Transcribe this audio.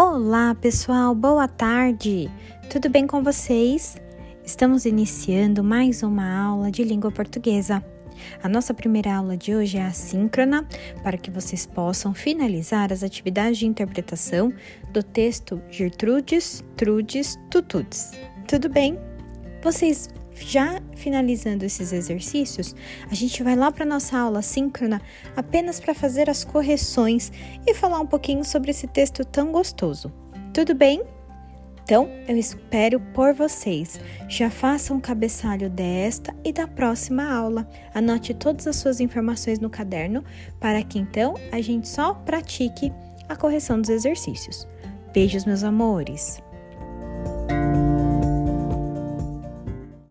Olá, pessoal, boa tarde! Tudo bem com vocês? Estamos iniciando mais uma aula de língua portuguesa. A nossa primeira aula de hoje é assíncrona, para que vocês possam finalizar as atividades de interpretação do texto Gertrudes, Trudes, Tutudes. Tudo bem? Vocês já finalizando esses exercícios, a gente vai lá para nossa aula síncrona apenas para fazer as correções e falar um pouquinho sobre esse texto tão gostoso. Tudo bem? Então, eu espero por vocês. Já façam um cabeçalho desta e da próxima aula. Anote todas as suas informações no caderno para que então a gente só pratique a correção dos exercícios. Beijos, meus amores!